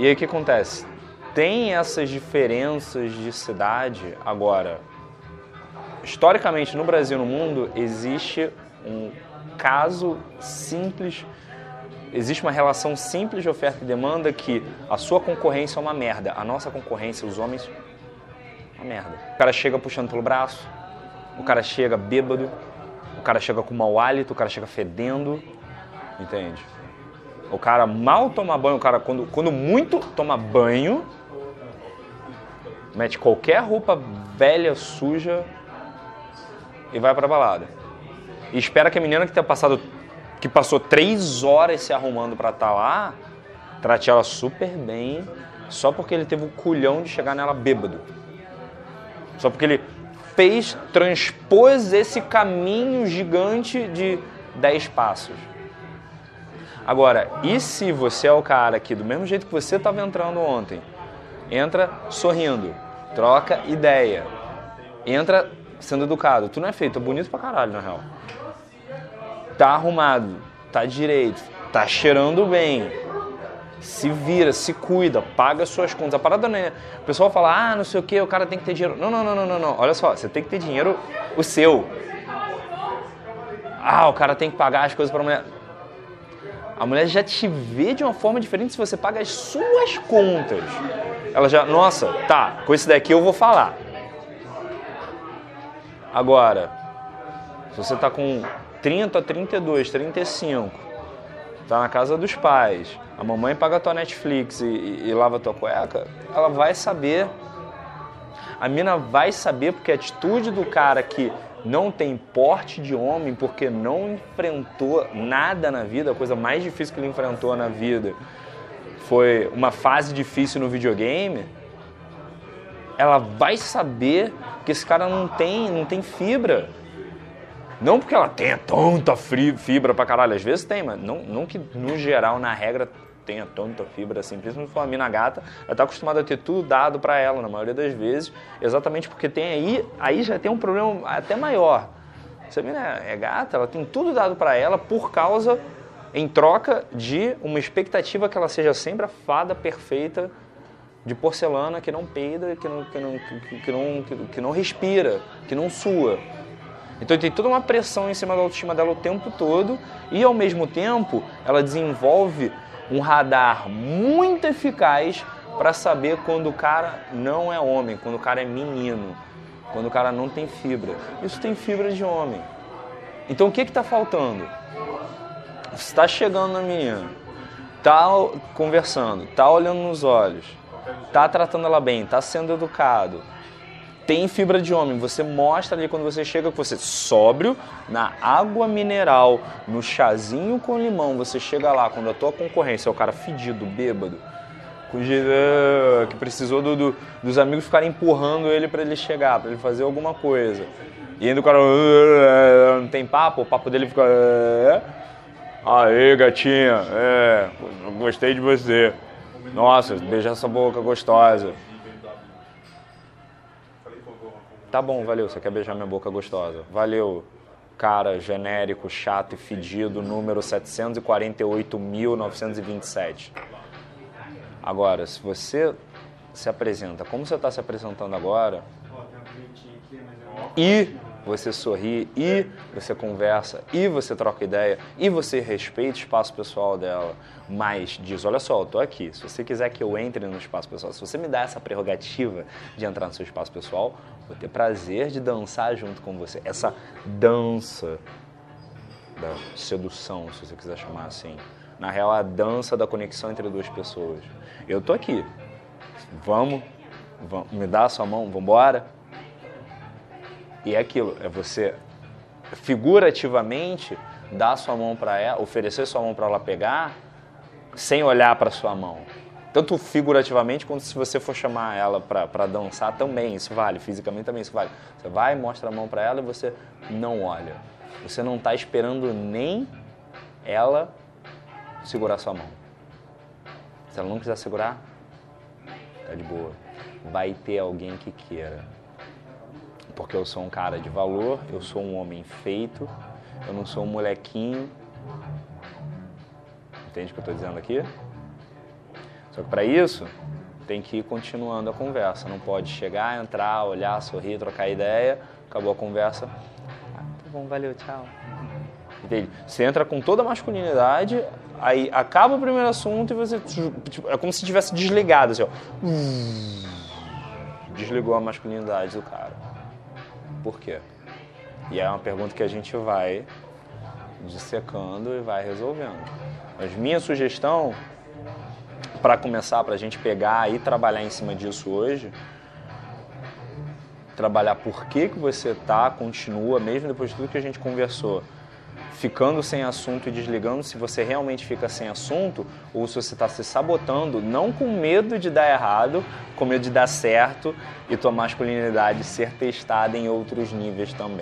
E aí o que acontece? Tem essas diferenças de cidade. Agora, historicamente no Brasil e no mundo, existe um caso simples, existe uma relação simples de oferta e demanda que a sua concorrência é uma merda. A nossa concorrência, os homens, uma merda. O cara chega puxando pelo braço, o cara chega bêbado, o cara chega com mau hálito, o cara chega fedendo, entende? O cara mal toma banho, o cara quando, quando muito toma banho, mete qualquer roupa velha, suja e vai pra balada. E espera que a menina que tenha passado, que passou três horas se arrumando pra estar tá lá, trate ela super bem, só porque ele teve o culhão de chegar nela bêbado. Só porque ele fez, transpôs esse caminho gigante de dez passos. Agora, e se você é o cara que, do mesmo jeito que você estava entrando ontem, entra sorrindo, troca ideia, entra sendo educado. Tu não é feito, é bonito pra caralho, na real. Tá arrumado, tá direito, tá cheirando bem. Se vira, se cuida, paga suas contas. A parada não é. O pessoal fala, ah, não sei o que, o cara tem que ter dinheiro. Não, não, não, não, não, não. Olha só, você tem que ter dinheiro o seu. Ah, o cara tem que pagar as coisas pra mulher. A mulher já te vê de uma forma diferente se você paga as suas contas. Ela já, nossa, tá, com esse daqui eu vou falar. Agora, se você está com 30, 32, 35, tá na casa dos pais, a mamãe paga tua Netflix e, e, e lava tua cueca, ela vai saber. A mina vai saber porque a atitude do cara que não tem porte de homem porque não enfrentou nada na vida, a coisa mais difícil que ele enfrentou na vida foi uma fase difícil no videogame, ela vai saber que esse cara não tem, não tem fibra. Não porque ela tenha tanta fibra pra caralho, às vezes tem, mas não, não que no geral, na regra, tenha tanta fibra assim. Principalmente uma mina gata, ela tá acostumada a ter tudo dado para ela, na maioria das vezes, exatamente porque tem aí, aí já tem um problema até maior. Se a mina é gata, ela tem tudo dado para ela por causa, em troca de uma expectativa que ela seja sempre a fada perfeita de porcelana que não peida, que não, que não, que não, que, que não respira, que não sua. Então tem toda uma pressão em cima da autoestima dela o tempo todo e ao mesmo tempo ela desenvolve um radar muito eficaz para saber quando o cara não é homem, quando o cara é menino, quando o cara não tem fibra. Isso tem fibra de homem. Então o que está faltando? Você está chegando na menina, está conversando, está olhando nos olhos, tá tratando ela bem, tá sendo educado, tem fibra de homem, você mostra ali quando você chega que você sóbrio, na água mineral, no chazinho com limão, você chega lá quando a tua concorrência é o cara fedido, bêbado, que precisou do, do, dos amigos ficarem empurrando ele para ele chegar, para ele fazer alguma coisa. E ainda o cara não tem papo, o papo dele fica. Aê, gatinha, é, gostei de você. Nossa, beija essa boca gostosa. Tá bom, valeu, você quer beijar minha boca gostosa. Valeu, cara genérico, chato e fedido, número 748.927. Agora, se você se apresenta como você está se apresentando agora, e você sorri, e você conversa, e você troca ideia, e você respeita o espaço pessoal dela, mas diz, olha só, eu tô aqui, se você quiser que eu entre no espaço pessoal, se você me dá essa prerrogativa de entrar no seu espaço pessoal, vou ter prazer de dançar junto com você. Essa dança da sedução, se você quiser chamar assim. Na real, a dança da conexão entre duas pessoas. Eu tô aqui. Vamos, vamos me dá a sua mão, vamos embora? E é aquilo, é você figurativamente dar sua mão para ela, oferecer sua mão para ela pegar, sem olhar para sua mão. Tanto figurativamente quanto se você for chamar ela para dançar também, isso vale. Fisicamente também isso vale. Você vai, mostra a mão para ela e você não olha. Você não está esperando nem ela segurar sua mão. Se ela não quiser segurar, tá de boa. Vai ter alguém que queira porque eu sou um cara de valor, eu sou um homem feito, eu não sou um molequinho. Entende o que eu estou dizendo aqui? Só que para isso, tem que ir continuando a conversa. Não pode chegar, entrar, olhar, sorrir, trocar ideia, acabou a conversa. Ah, tá bom, valeu, tchau. Entende? Você entra com toda a masculinidade, aí acaba o primeiro assunto e você. Tipo, é como se tivesse desligado, assim, ó. Desligou a masculinidade do cara. Por quê? E é uma pergunta que a gente vai dissecando e vai resolvendo. Mas minha sugestão, para começar, para a gente pegar e trabalhar em cima disso hoje, trabalhar por que, que você tá, continua, mesmo depois de tudo que a gente conversou, ficando sem assunto e desligando se você realmente fica sem assunto ou se você está se sabotando, não com medo de dar errado, com medo de dar certo e tua masculinidade ser testada em outros níveis também.